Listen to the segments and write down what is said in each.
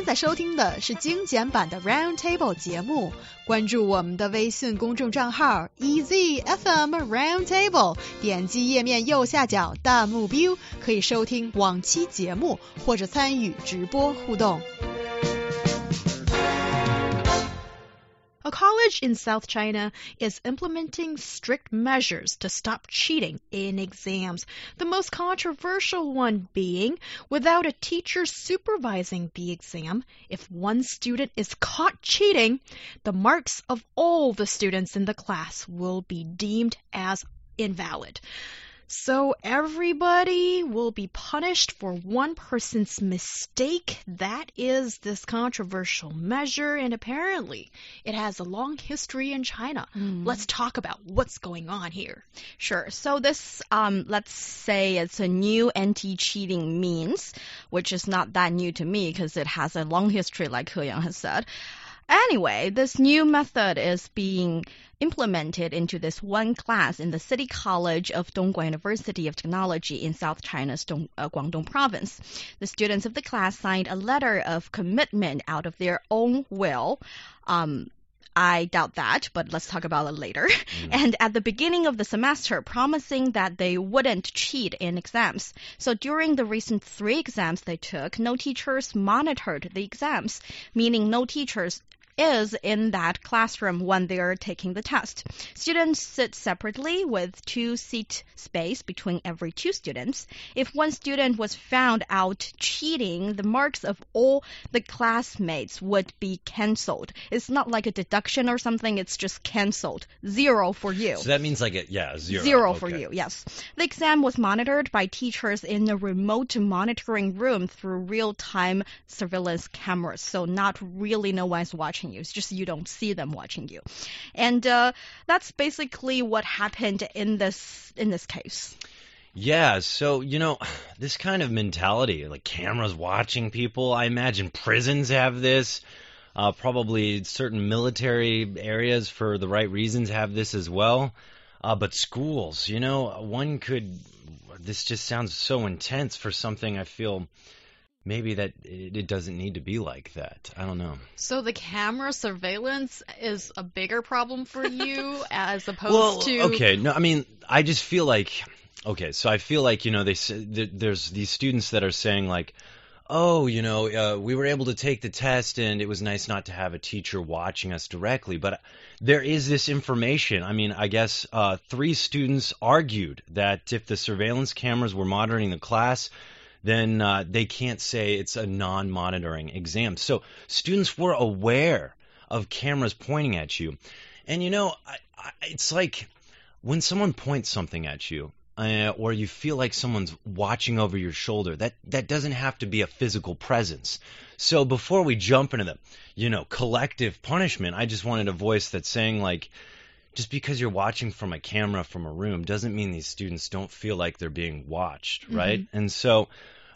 现在收听的是精简版的 Round Table 节目，关注我们的微信公众账号 EZFM Round Table，点击页面右下角弹幕 view，可以收听往期节目或者参与直播互动。A college in South China is implementing strict measures to stop cheating in exams. The most controversial one being without a teacher supervising the exam, if one student is caught cheating, the marks of all the students in the class will be deemed as invalid. So everybody will be punished for one person's mistake. That is this controversial measure, and apparently it has a long history in China. Mm. Let's talk about what's going on here. Sure. So this, um, let's say it's a new anti-cheating means, which is not that new to me because it has a long history, like He Yang has said. Anyway, this new method is being implemented into this one class in the City College of Dongguan University of Technology in South China's Dong, uh, Guangdong province. The students of the class signed a letter of commitment out of their own will. Um, I doubt that, but let's talk about it later. And at the beginning of the semester, promising that they wouldn't cheat in exams. So during the recent three exams they took, no teachers monitored the exams, meaning no teachers is in that classroom when they're taking the test. Students sit separately with two seat space between every two students. If one student was found out cheating, the marks of all the classmates would be cancelled. It's not like a deduction or something, it's just cancelled. Zero for you. So that means like a yeah zero. Zero for you, yes. The exam was monitored by teachers in a remote monitoring room through real time surveillance cameras. So, not really no one's watching you. It's just you don't see them watching you. And uh, that's basically what happened in this in this case. Yeah, so you know, this kind of mentality, like cameras watching people, I imagine prisons have this. Uh, probably certain military areas, for the right reasons, have this as well. Uh, but schools, you know, one could. This just sounds so intense for something I feel maybe that it, doesn't need to be like that. I don't know. So the camera surveillance is a bigger problem for you as opposed well, to okay, no, I mean, I just feel like, okay, so I feel like you know they say, there's these students that are saying like, oh, you know, uh, we were able to take the test and it was nice not to have a teacher watching us directly, but there is this information. I mean, I guess uh, three students argued that if the surveillance cameras were monitoring the class. Then uh, they can't say it's a non-monitoring exam. So students were aware of cameras pointing at you, and you know, I, I, it's like when someone points something at you uh, or you feel like someone's watching over your shoulder that that doesn't have to be a physical presence so before we jump into the you know collective punishment i just wanted a voice that's saying like just because you're watching from a camera from a room doesn't mean these students don't feel like they're being watched right and so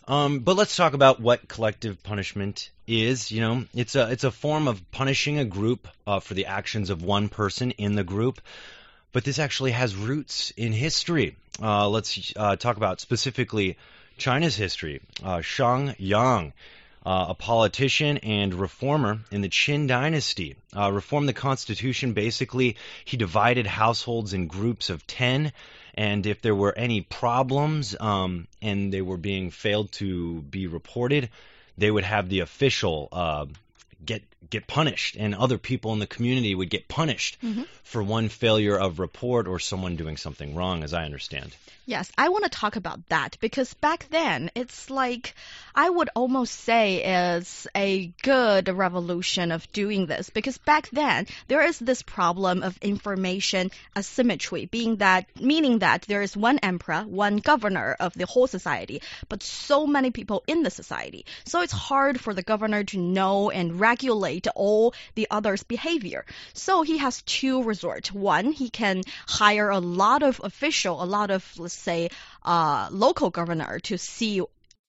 um, but let's talk about what collective punishment is. You know, it's a it's a form of punishing a group uh, for the actions of one person in the group. But this actually has roots in history. Uh, let's uh, talk about specifically China's history. Uh, Shang Yang, uh, a politician and reformer in the Qin dynasty, uh, reformed the constitution. Basically, he divided households in groups of ten and if there were any problems um, and they were being failed to be reported, they would have the official uh, get get punished, and other people in the community would get punished for one failure of report or someone doing something wrong, as I understand. Yes, I want to talk about that because back then it's like I would almost say is a good revolution of doing this because back then there is this problem of information asymmetry being that meaning that there is one emperor, one governor of the whole society, but so many people in the society. So it's hard for the governor to know and regulate all the others' behavior. So he has two resorts. One, he can hire a lot of official, a lot of say uh, local governor to see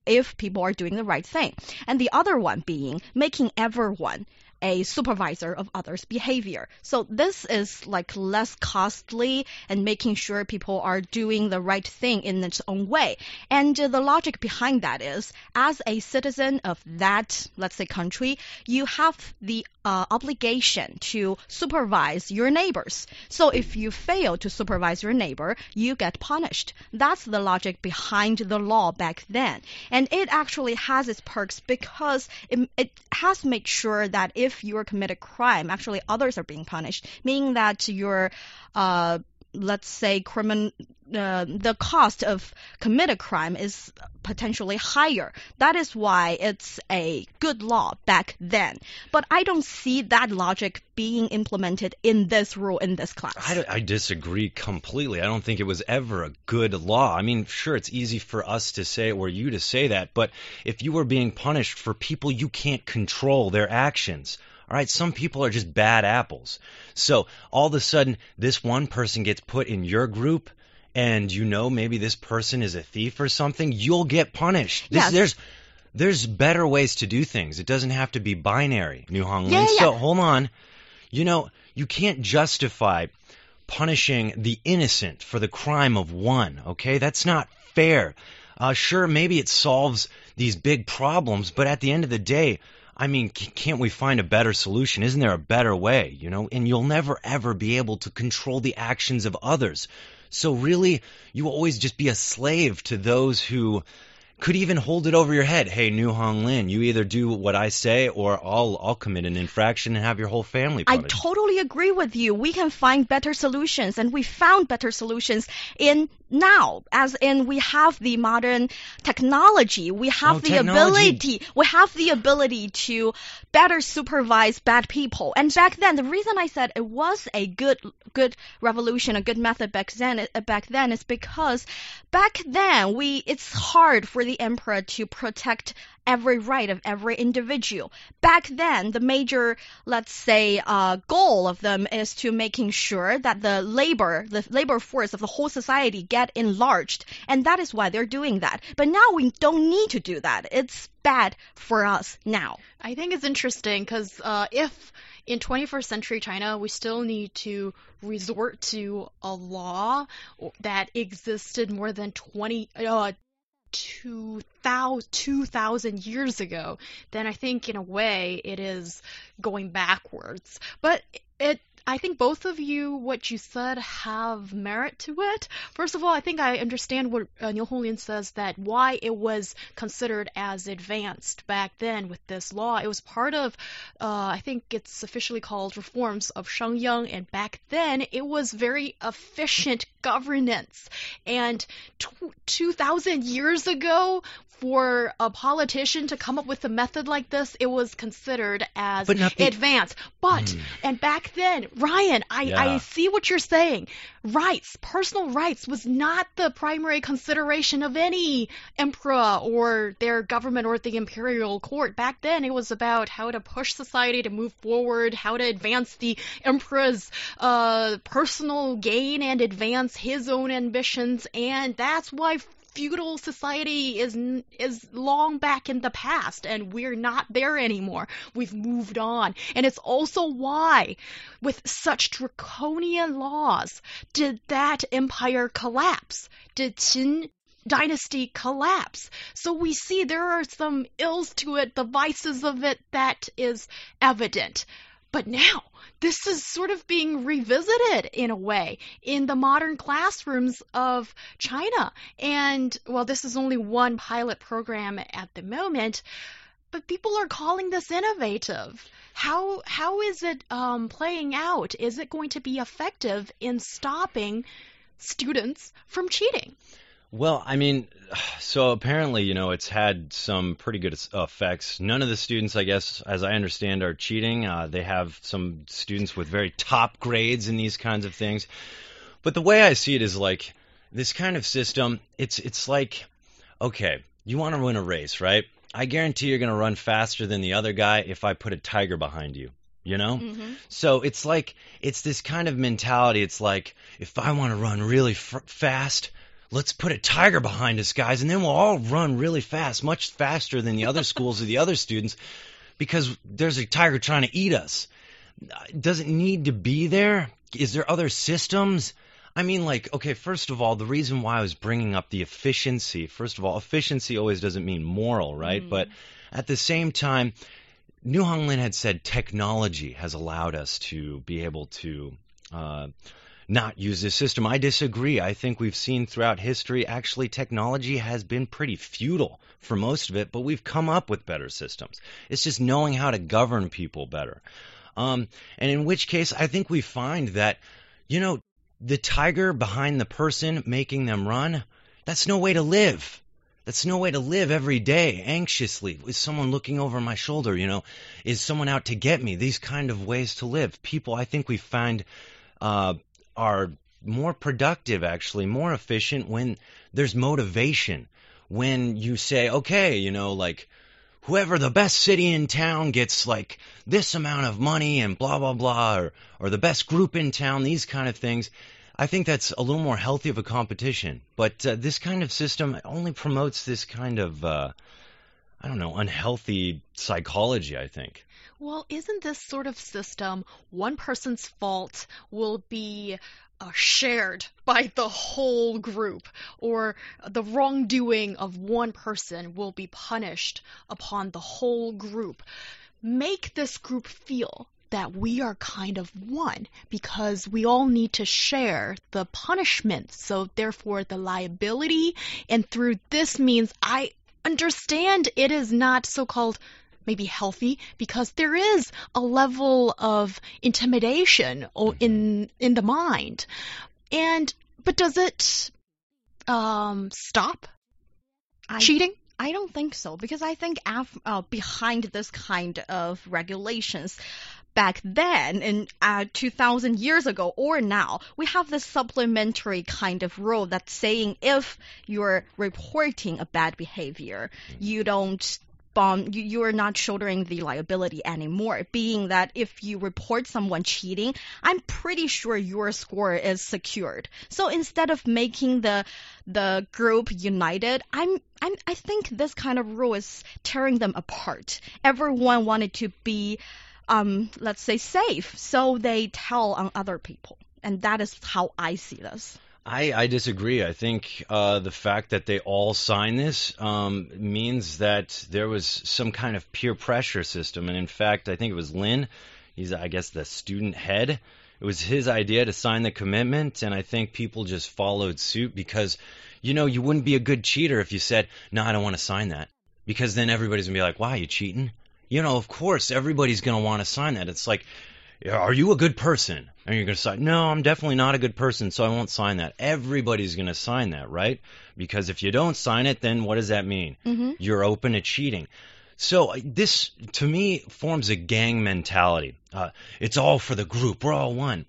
if people are doing the right thing. And the other one being making everyone a supervisor of others' behavior. So this is like less costly and making sure people are doing the right thing in its own way. And the logic behind that is, as a citizen of that, let's say, country, you have the uh, obligation to supervise your neighbors. So if you fail to supervise your neighbor, you get punished. That's the logic behind the law back then. And it actually has its perks because it, it has made sure that if you commit a crime, actually others are being punished, meaning that your uh, let's say criminal uh, the cost of commit a crime is potentially higher. That is why it's a good law back then. But I don't see that logic being implemented in this rule in this class. I, I disagree completely. I don't think it was ever a good law. I mean, sure, it's easy for us to say or you to say that, but if you were being punished for people you can't control their actions, all right, some people are just bad apples. So all of a sudden, this one person gets put in your group, and you know maybe this person is a thief or something. You'll get punished. This, Yes. There's there's better ways to do things. It doesn't have to be binary, Niu Hong. Yeah, yeah, So hold on. You know, you can't justify punishing the innocent for the crime of one. Okay, that's not fair. Uh, sure, maybe it solves these big problems, but at the end of the day, I mean, can't we find a better solution? Isn't there a better way? You know, and you'll never ever be able to control the actions of others. So really, you will always just be a slave to those who could even hold it over your head. Hey, Niu Honglin, you either do what I say, or I'll I'll commit an infraction and have your whole family I totally agree with you. We can find better solutions, and we found better solutions in now, as in we have the modern technology. We have Oh, the technology. ability. We have the ability to better supervise bad people. And back then, the reason I said it was a good good revolution, a good method back then, back then is because back then we it's hard for the emperor to protect every right of every individual. Back then, the major, let's say, uh, goal of them is to making sure that the labor, the labor force of the whole society get enlarged. And that is why they're doing that. But now we don't need to do that. It's bad for us now. I think it's interesting because uh, if in 21st century China we still need to resort to a law that existed more than 20 uh, 2000, 2000 years ago, then I think in a way it is going backwards. But it I think both of you, what you said, have merit to it. First of all, I think I understand what uh, Niu Honglin says that why it was considered as advanced back then with this law. It was part of, uh, I think it's officially called reforms of Shangyang, and back then it was very efficient governance. And tw 2,000 years ago, for a politician to come up with a method like this, it was considered as But advanced. But Hmm. and back then, Ryan, I, I see what you're saying. Rights, personal rights, was not the primary consideration of any emperor or their government or the imperial court. Back then, it was about how to push society to move forward, how to advance the emperor's uh, personal gain and advance his own ambitions, and that's why feudal society is is long back in the past and we're not there anymore. We've moved on. And it's also why with such draconian laws did that empire collapse? Did Qin dynasty collapse? So we see there are some ills to it, the vices of it that is evident. But now, this is sort of being revisited in a way in the modern classrooms of China. And well, this is only one pilot program at the moment, but people are calling this innovative. How how is it um, playing out? Is it going to be effective in stopping students from cheating? Well, I mean, so apparently, you know, it's had some pretty good effects. None of the students, I guess, as I understand, are cheating. Uh, they have some students with very top grades in these kinds of things. But the way I see it is like this kind of system. It's it's like, okay, you want to win a race, right? I guarantee you're going to run faster than the other guy if I put a tiger behind you. You know? So it's like it's this kind of mentality. It's like if I want to run really f- fast, let's put a tiger behind us, guys, and then we'll all run really fast, much faster than the other schools or the other students. because there's a tiger trying to eat us. Does it need to be there? Is there other systems? I mean, like, okay, first of all, the reason why I was bringing up the efficiency, first of all, efficiency always doesn't mean moral, right? Mm. But at the same time, Niu Honglin had said technology has allowed us to be able to uh, not use this system. I disagree. I think we've seen throughout history, actually, technology has been pretty futile for most of it, but we've come up with better systems. It's just knowing how to govern people better. Um, and in which case, I think we find that, you know, the tiger behind the person making them run, that's no way to live. That's no way to live every day anxiously. Is someone looking over my shoulder? You know, is someone out to get me? These kind of ways to live. People, I think we find, uh, are more productive, actually, more efficient when there's motivation. When you say, okay, you know, like, whoever the best city in town gets like this amount of money and blah blah blah or or the best group in town these kind of things I think that's a little more healthy of a competition. But uh, this kind of system only promotes this kind of, uh, I don't know, unhealthy psychology, I think. Well, isn't this sort of system one person's fault will be uh, shared by the whole group, or the wrongdoing of one person will be punished upon the whole group? Make this group feel that we are kind of one because we all need to share the punishment. So therefore the liability and through this means I understand it is not so-called maybe healthy because there is a level of intimidation in in the mind. And but does it um, stop I cheating? I don't think so because I think af- uh, behind this kind of regulations, back then in uh, 2000 years ago or now, we have this supplementary kind of rule that's saying if you're reporting a bad behavior, you don't you, you are not shouldering the liability anymore. Being that if you report someone cheating, I'm pretty sure your score is secured. So instead of making the the group united, I'm, I'm I think this kind of rule is tearing them apart. Everyone wanted to be, um, let's say, safe, so they tell on other people, and that is how I see this. I, I disagree. I think uh, the fact that they all sign this um, means that there was some kind of peer pressure system. And in fact, I think it was Lin, he's, I guess, the student head. It was his idea to sign the commitment, and I think people just followed suit because, you know, you wouldn't be a good cheater if you said, no, I don't want to sign that. Because then everybody's going to be like, why, are you cheating? You know, of course, everybody's going to want to sign that. It's like, are you a good person? And you're going to say, no, I'm definitely not a good person, so I won't sign that. Everybody's going to sign that, right? Because if you don't sign it, then what does that mean? Mm-hmm. You're open to cheating. So this, to me, forms a gang mentality. Uh, it's all for the group. We're all one.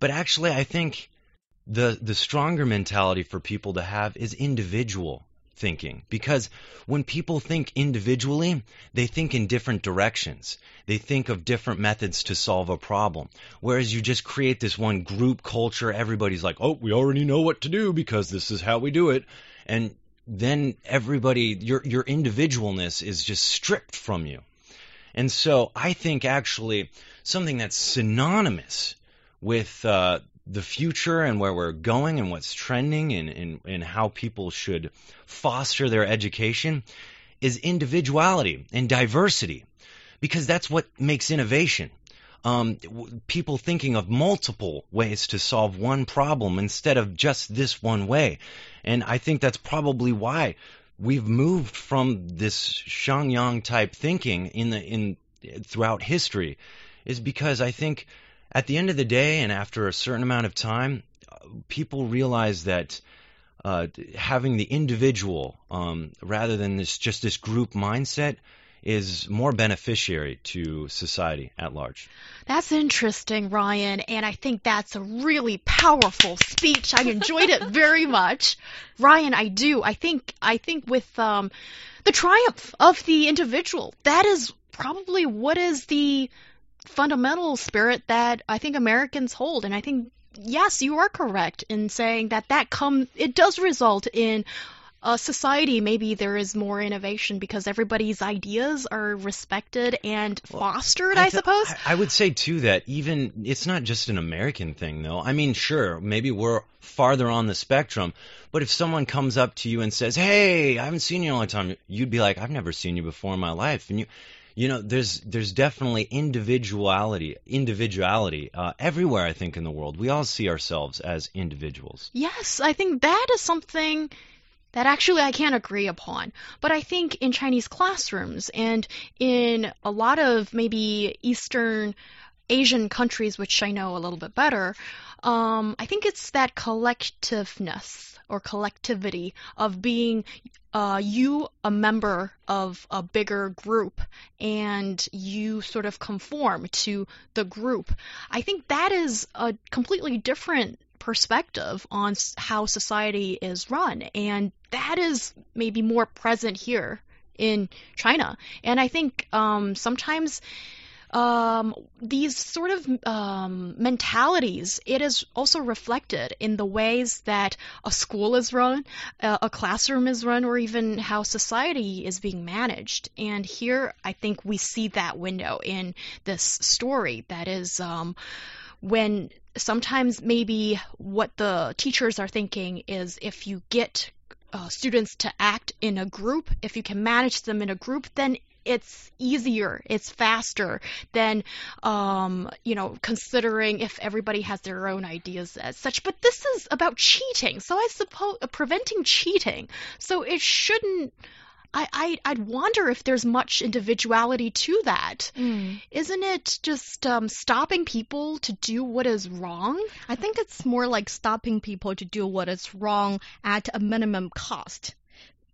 But actually, I think the the stronger mentality for people to have is individual thinking because when people think individually, they think in different directions. They think of different methods to solve a problem. Whereas you just create this one group culture, everybody's like, oh, we already know what to do because this is how we do it. And then everybody, your, your individualness is just stripped from you. And so I think actually something that's synonymous with uh, the future and where we're going and what's trending and, and, and how people should foster their education is individuality and diversity because that's what makes innovation. Um, people thinking of multiple ways to solve one problem instead of just this one way. And I think that's probably why we've moved from this Shangyang type thinking in the in throughout history is because I think at the end of the day and after a certain amount of time, people realize that uh, having the individual um, rather than this just this group mindset is more beneficiary to society at large. That's interesting, Ryan, and I think that's a really powerful speech. I enjoyed it very much. Ryan, I do. I think I think with um, the triumph of the individual, that is probably what is the fundamental spirit that I think Americans hold, and I think yes, you are correct in saying that that come it does result in a society, maybe there is more innovation because everybody's ideas are respected and fostered, I, th- suppose. I, I would say too that even it's not just an American thing though. I mean, sure, maybe we're farther on the spectrum, but if someone comes up to you and says, "Hey, I haven't seen you in a long time," you'd be like, "I've never seen you before in my life," and you. You know, there's there's definitely individuality individuality uh, everywhere. I think in the world, we all see ourselves as individuals. Yes, I think that is something that actually I can't agree upon. But I think in Chinese classrooms and in a lot of maybe Eastern Asian countries, which I know a little bit better, um, I think it's that collectiveness or collectivity of being uh, you a member of a bigger group and you sort of conform to the group. I think that is a completely different perspective on how society is run, and that is maybe more present here in China. And I think um, sometimes um, these sort of um, mentalities, it is also reflected in the ways that a school is run, uh, a classroom is run, or even how society is being managed. And here, I think we see that window in this story that is um, when sometimes maybe what the teachers are thinking is if you get uh, students to act in a group, if you can manage them in a group, then it's easier, it's faster than, um, you know, considering if everybody has their own ideas as such. But this is about cheating, so I suppose uh, preventing cheating. So it shouldn't. I, I I'd wonder if there's much individuality to that. Mm. Isn't it just um, stopping people to do what is wrong? I think it's more like stopping people to do what is wrong at a minimum cost.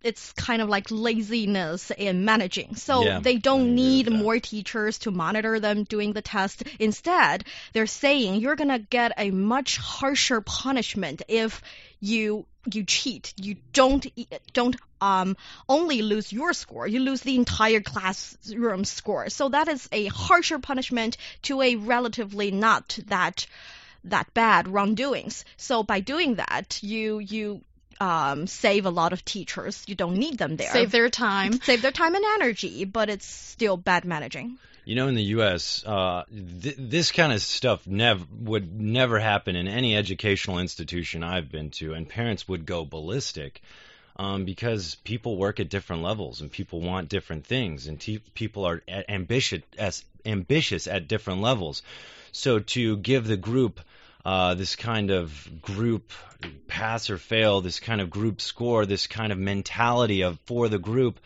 It's kind of like laziness in managing. So Yeah, they don't need more teachers to monitor them doing the test. Instead, they're saying you're going to get a much harsher punishment if you you cheat. You don't don't um only lose your score, you lose the entire classroom score. So that is a harsher punishment to a relatively not that that bad wrongdoings. So by doing that, you you um, save a lot of teachers. You don't need them there. Save their time. save their time and energy, but it's still bad managing. You know, in the U.S., uh, th- this kind of stuff never would never happen in any educational institution I've been to, and parents would go ballistic um, because people work at different levels and people want different things, and te- people are ambitious as ambitious at different levels. So to give the group uh, this kind of group pass or fail, this kind of group score, this kind of mentality of for the group.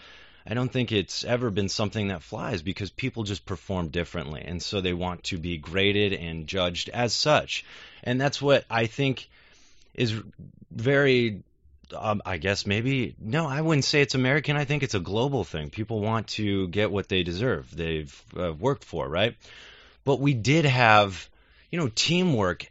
I don't think it's ever been something that flies because people just perform differently. And so they want to be graded and judged as such. And that's what I think is very, um, I guess maybe, no, I wouldn't say it's American. I think it's a global thing. People want to get what they deserve, they've uh, worked for, right? But we did have, you know, teamwork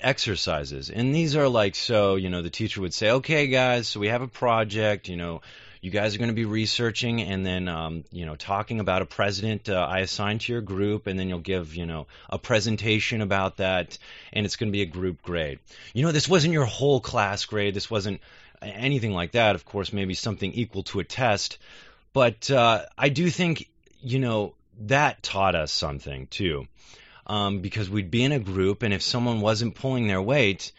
exercises. And these are like, so, you know, the teacher would say, okay, guys, so we have a project, you know, you guys are going to be researching and then, um, you know, talking about a president uh, I assigned to your group, and then you'll give, you know, a presentation about that, and it's going to be a group grade. You know, this wasn't your whole class grade. This wasn't anything like that. Of course, maybe something equal to a test. But uh, I do think, you know, that taught us something too um, because we'd be in a group, and if someone wasn't pulling their weight,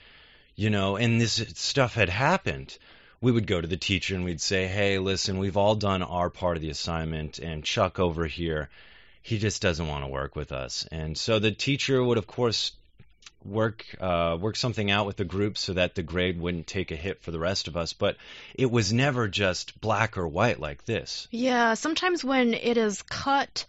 you know, and this stuff had happened, we would go to the teacher and we'd say, "Hey, listen, we've all done our part of the assignment, and Chuck over here, he just doesn't want to work with us." And so the teacher would, of course, work uh, work something out with the group so that the grade wouldn't take a hit for the rest of us. But it was never just black or white like this. Yeah, sometimes when it is cut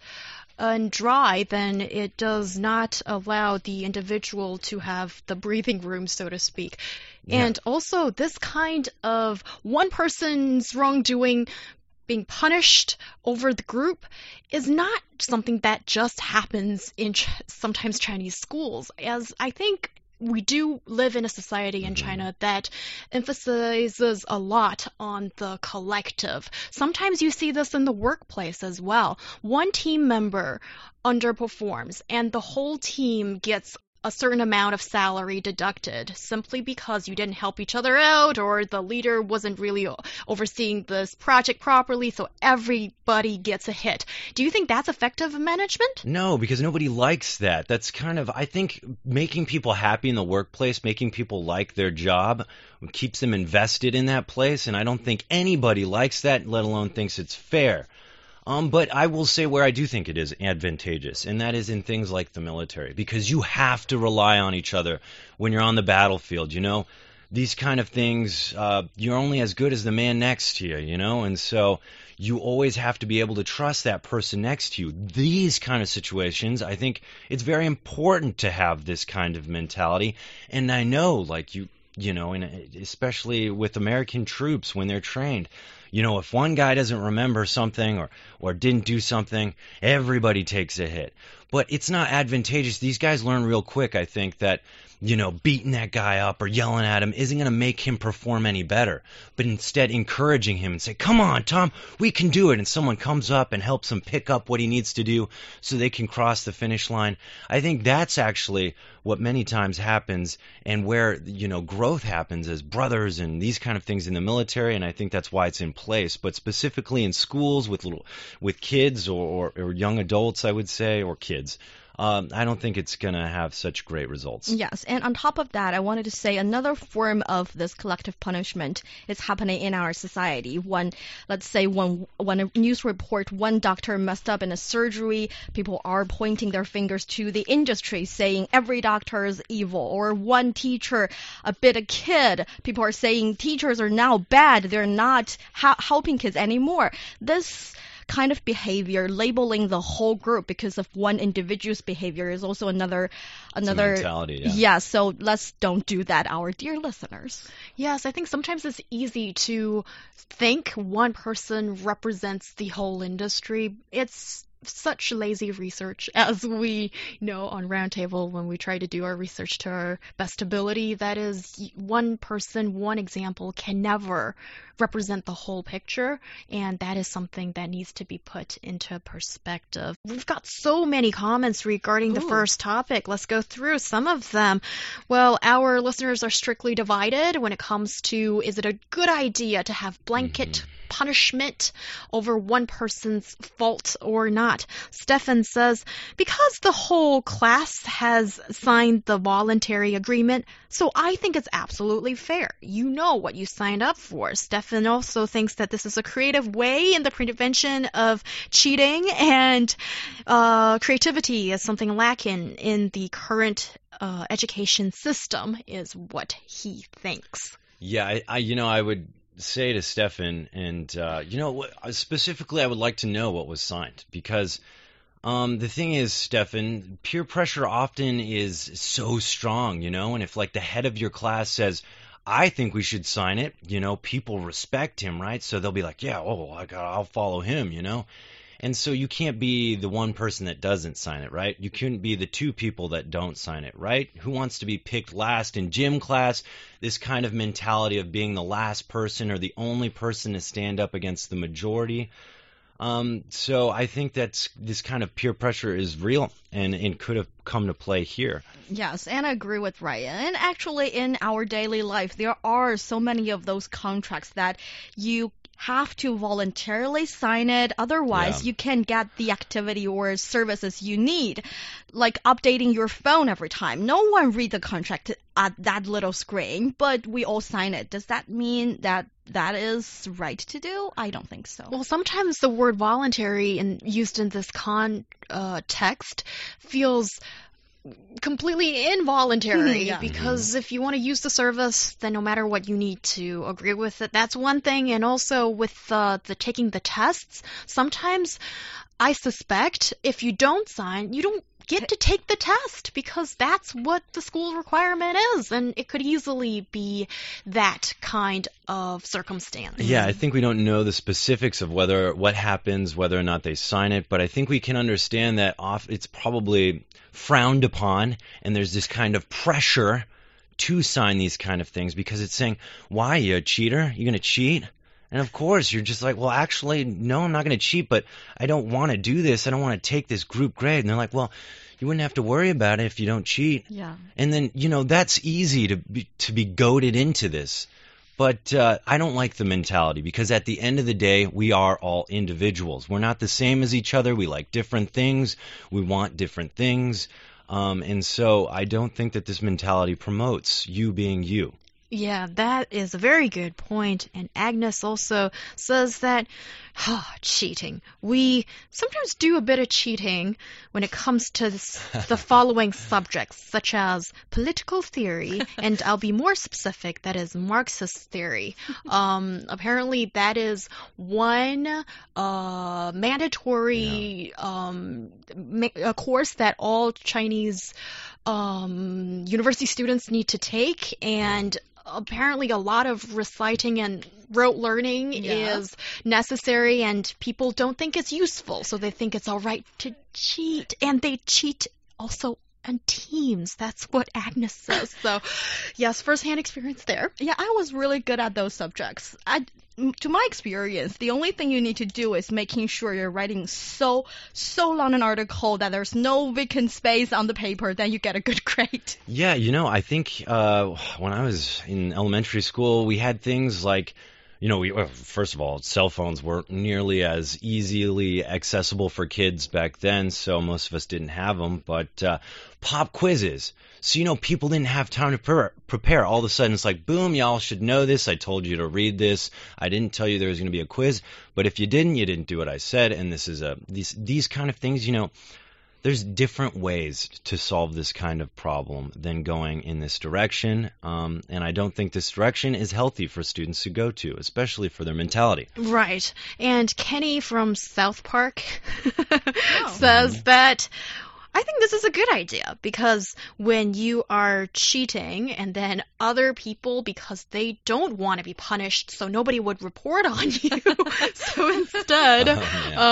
and dry, then it does not allow the individual to have the breathing room, so to speak. Yeah. And also, this kind of one person's wrongdoing being punished over the group is not something that just happens in ch- sometimes Chinese schools, as I think we do live in a society in mm-hmm. China that emphasizes a lot on the collective. Sometimes you see this in the workplace as well. One team member underperforms and the whole team gets a certain amount of salary deducted simply because you didn't help each other out or the leader wasn't really overseeing this project properly, so everybody gets a hit. Do you think that's effective management? No, because nobody likes that. That's kind of, I think, making people happy in the workplace, making people like their job, keeps them invested in that place, and I don't think anybody likes that, let alone thinks it's fair. Um, but I will say where I do think it is advantageous, and that is in things like the military, because you have to rely on each other when you're on the battlefield. You know, these kind of things, uh, you're only as good as the man next to you. You know, and so you always have to be able to trust that person next to you. These kind of situations, I think it's very important to have this kind of mentality. And I know, like you, you know, and especially with American troops when they're trained, you know, if one guy doesn't remember something or or didn't do something, everybody takes a hit. But it's not advantageous. These guys learn real quick, I think, that you know, beating that guy up or yelling at him isn't going to make him perform any better, but instead encouraging him and say, "Come on, Tom, we can do it." And someone comes up and helps him pick up what he needs to do so they can cross the finish line. I think that's actually what many times happens and where, you know, growth happens as brothers and these kind of things in the military and I think that's why it's in place, but specifically in schools with little with kids or, or, or young adults, I would say, or kids um, I don't think it's going to have such great results. Yes, and on top of that, I wanted to say another form of this collective punishment is happening in our society. When, let's say, when when a news report, one doctor messed up in a surgery, people are pointing their fingers to the industry, saying every doctor is evil. Or one teacher a bit a kid, people are saying teachers are now bad. They're not helping kids anymore. This kind of behavior, labeling the whole group because of one individual's behavior is also another another mentality. Yeah. yeah. So let's don't do that, our dear listeners. Yes, I think sometimes it's easy to think one person represents the whole industry. It's such lazy research as we know on Roundtable when we try to do our research to our best ability. That is, one person, one example can never represent the whole picture, and that is something that needs to be put into perspective. We've got so many comments regarding Ooh. the first topic. Let's go through some of them. Well, our listeners are strictly divided when it comes to is it a good idea to have blanket mm-hmm punishment over one person's fault or not. Stefan says, because the whole class has signed the voluntary agreement, so I think it's absolutely fair. You know what you signed up for. Stefan also thinks that this is a creative way in the prevention of cheating and uh, creativity is something lacking in the current uh, education system, is what he thinks. Yeah, I, I you know I would say to Stefan, and uh, you know, specifically, I would like to know what was signed because um, the thing is, Stefan, peer pressure often is so strong, you know, and if like the head of your class says, I think we should sign it, you know, people respect him, right? So they'll be like, yeah, oh, I got, I'll follow him, you know. And so you can't be the one person that doesn't sign it, right? You couldn't be the two people that don't sign it, right? Who wants to be picked last in gym class? This kind of mentality of being the last person or the only person to stand up against the majority. Um, so I think that this kind of peer pressure is real and, and could have come to play here. Yes, and I agree with Ryan. And actually, in our daily life, there are so many of those contracts that you have to voluntarily sign it. Otherwise, yeah. you can't get the activity or services you need, like updating your phone every time. No one read the contract at that little screen, but we all sign it. Does that mean that that is right to do? I don't think so. Well, sometimes the word voluntary and used in this context uh, feels completely involuntary yeah. because if you want to use the service then no matter what you need to agree with it that's one thing and also with uh, the taking the tests sometimes i suspect if you don't sign you don't get to take the test because that's what the school requirement is and it could easily be that kind of circumstance. Yeah, I think we don't know the specifics of whether what happens whether or not they sign it, but I think we can understand that off it's probably frowned upon and there's this kind of pressure to sign these kind of things because it's saying, "Why you a cheater? You're going to cheat?" And of course, you're just like, well, actually, no, I'm not going to cheat, but I don't want to do this. I don't want to take this group grade. And they're like, well, you wouldn't have to worry about it if you don't cheat. Yeah. And then, you know, that's easy to be, to be goaded into this. But uh, I don't like the mentality because at the end of the day, we are all individuals. We're not the same as each other. We like different things. We want different things. Um, and so I don't think that this mentality promotes you being you. Yeah, that is a very good point. And Agnes also says that oh, cheating. We sometimes do a bit of cheating when it comes to this, the following subjects, such as political theory, and I'll be more specific, that is Marxist theory. Um, apparently, that is one uh, mandatory um, ma- a course that all Chinese um, university students need to take, and apparently a lot of reciting and rote learning Yeah. is necessary and people don't think it's useful so they think it's all right to cheat and they cheat also on teams that's what agnes says so yes firsthand experience there Yeah, I was really good at those subjects. I, to my experience, the only thing you need to do is making sure you're writing so so long an article that there's no vacant space on the paper, then you get a good grade. Yeah, you know, I think uh, when I was in elementary school, we had things like, you know, we first of all, cell phones weren't nearly as easily accessible for kids back then, so most of us didn't have them. But uh, pop quizzes, so you know, people didn't have time to pre- prepare. All of a sudden, it's like, boom, y'all should know this. I told you to read this. I didn't tell you there was going to be a quiz, but if you didn't, you didn't do what I said. And this is a these these kind of things, you know there's different ways to solve this kind of problem than going in this direction. Um, and I don't think this direction is healthy for students to go to, especially for their mentality. Right. And Kenny from South Park says that I think this is a good idea because when you are cheating and then other people, because they don't want to be punished, so nobody would report on you. so instead, Oh,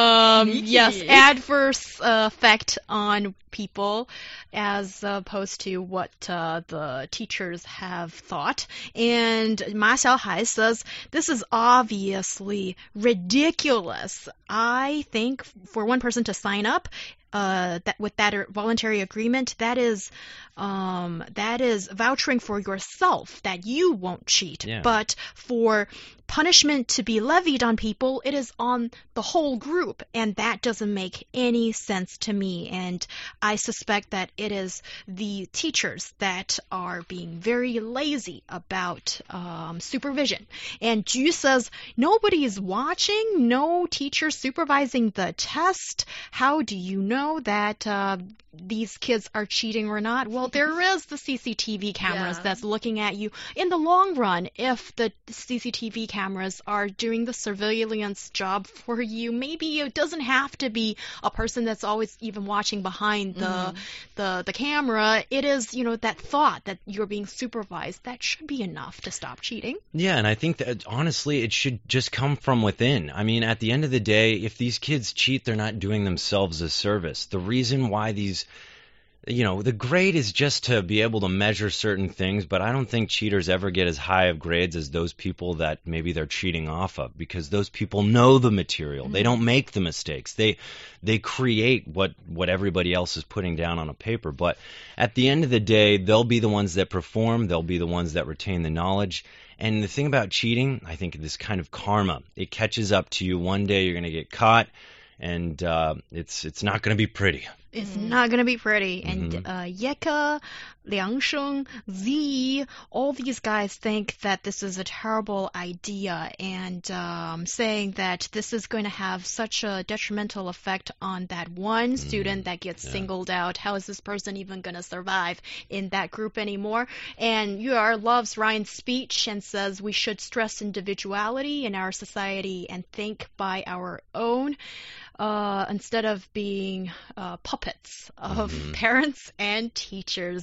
um, yes, adverse uh, effect on people as opposed to what uh, the teachers have thought. And Ma Xiaohai says this is obviously ridiculous. I think for one person to sign up uh, that with that voluntary agreement, that is um, that is vouchering for yourself that you won't cheat. Yeah. But for punishment to be levied on people, it is on the whole group, and that doesn't make any sense to me. And I suspect that it is the teachers that are being very lazy about um, supervision. And Ju says nobody is watching, no teacher supervising the test. How do you know that uh, these kids are cheating or not? Well, there is the CCTV cameras Yeah. that's looking at you. In the long run, if the CCTV cameras are doing the surveillance job for you, maybe it doesn't have to be a person that's always even watching behind the Mhm. the the camera. It is, you know, that thought that you're being supervised. That should be enough to stop cheating. Yeah, and I think that honestly, it should just come from within. I mean, at the end of the day, if these kids cheat, they're not doing themselves a service. The reason why these you know, the grade is just to be able to measure certain things, but I don't think cheaters ever get as high of grades as those people that maybe they're cheating off of because those people know the material. They don't make the mistakes. They they create what what everybody else is putting down on a paper, but at the end of the day, they'll be the ones that perform, they'll be the ones that retain the knowledge. And the thing about cheating, I think this kind of karma, it catches up to you. One day you're going to get caught and uh, it's it's not going to be pretty. It's not going to be pretty. And Mhm. uh, Yeka, Liang Sheng, Z, all these guys think that this is a terrible idea and um, saying that this is going to have such a detrimental effect on that one student that gets yeah. singled out. How is this person even going to survive in that group anymore? And UR loves Ryan's speech and says we should stress individuality in our society and think by our own uh, instead of being uh, puppets of Mhm. parents and teachers.